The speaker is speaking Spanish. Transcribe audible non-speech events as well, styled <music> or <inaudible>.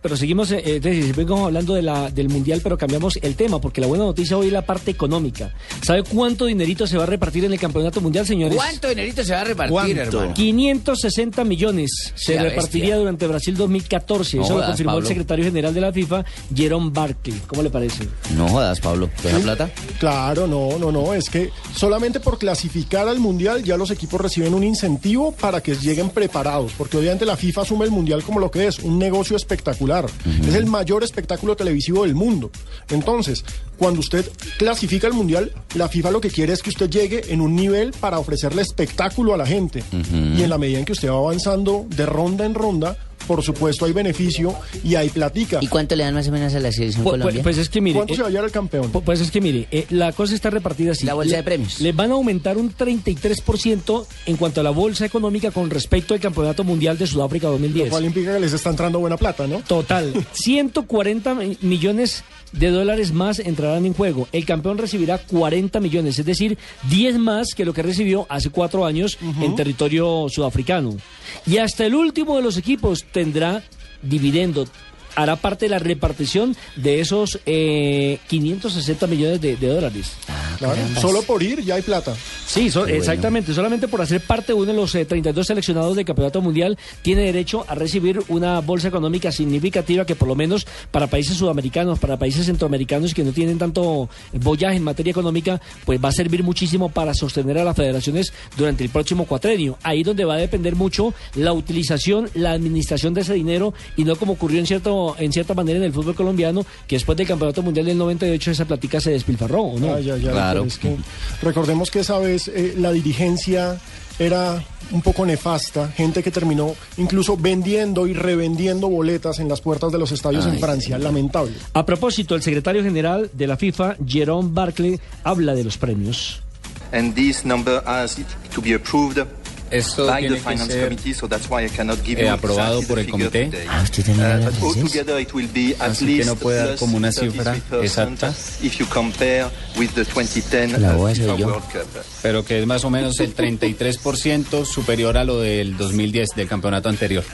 Pero seguimos, eh, seguimos hablando de la, del Mundial, pero cambiamos el tema, porque la buena noticia hoy es la parte económica. ¿Sabe cuánto dinerito se va a repartir en el Campeonato Mundial, señores? ¿Cuánto dinerito se va a repartir, hermano? 560 millones se La repartiría bestia. durante Brasil 2014. No Eso lo confirmó el secretario general de la FIFA, Jerome Barkley. ¿Cómo le parece? No jodas, Pablo. ¿Buena plata? Claro, no, no, no, es que solamente por clasificar al Mundial ya los equipos reciben un incentivo para que lleguen preparados, porque obviamente la FIFA asume el Mundial como lo que es, un negocio espectacular. Es el mayor espectáculo televisivo del mundo. Entonces, cuando usted clasifica al Mundial, la FIFA lo que quiere es que usted llegue en un nivel para ofrecerle espectáculo a la gente. Y en la medida en que usted va avanzando de ronda en ronda, por supuesto hay beneficio y hay platica. ¿Y cuánto le dan más o menos a la selección Pu- pu- Colombia? Pues, es que mire. ¿Cuánto eh, se va a llevar el campeón? Pu- Pues es que mire, eh, la cosa está repartida así. La bolsa Le- de premios. Les van a aumentar un 33% en cuanto a la bolsa económica con respecto al Campeonato Mundial de Sudáfrica Lo 2010. cual implica que les está entrando buena plata, ¿no? Total, <laughs> 140 mi- millones de dólares más entrarán en juego. El campeón recibirá 40 millones, es decir, 10 más que lo que recibió hace cuatro años en territorio sudafricano. Y hasta el último de los equipos tendrá dividendo. Hará parte de la repartición de esos eh, 560 millones de, de dólares. Claro, solo por ir ya hay plata. Sí, so- exactamente. Solamente por hacer parte de uno de los eh, 32 seleccionados del Campeonato Mundial, tiene derecho a recibir una bolsa económica significativa que por lo menos para países sudamericanos, para países centroamericanos que no tienen tanto bollaje en materia económica, pues va a servir muchísimo para sostener a las federaciones durante el próximo cuatrenio. Ahí donde va a depender mucho la utilización, la administración de ese dinero y no como ocurrió en cierto en cierta manera en el fútbol colombiano, que después del Campeonato Mundial del 98 esa platica se despilfarró, ¿o no? Claro. es que recordemos que esa vez eh, la dirigencia era un poco nefasta, gente que terminó incluso vendiendo y revendiendo boletas en las puertas de los estadios en Francia, lamentable. A propósito, el secretario general de la FIFA, Jerome Barclay, habla de los premios. and this number has to be approved Esto by tiene the que finance ser committee, so that's why I cannot give eh, you aprobado por el comité. Ah, ¿usted también habla Uh, but francés? altogether it will be at Así que no puede dar como una cifra 33% exacta. if you compare with the 2010 La uh, yo. World Cup. pero que es más o menos el 33% superior a lo del 2010 del campeonato anterior.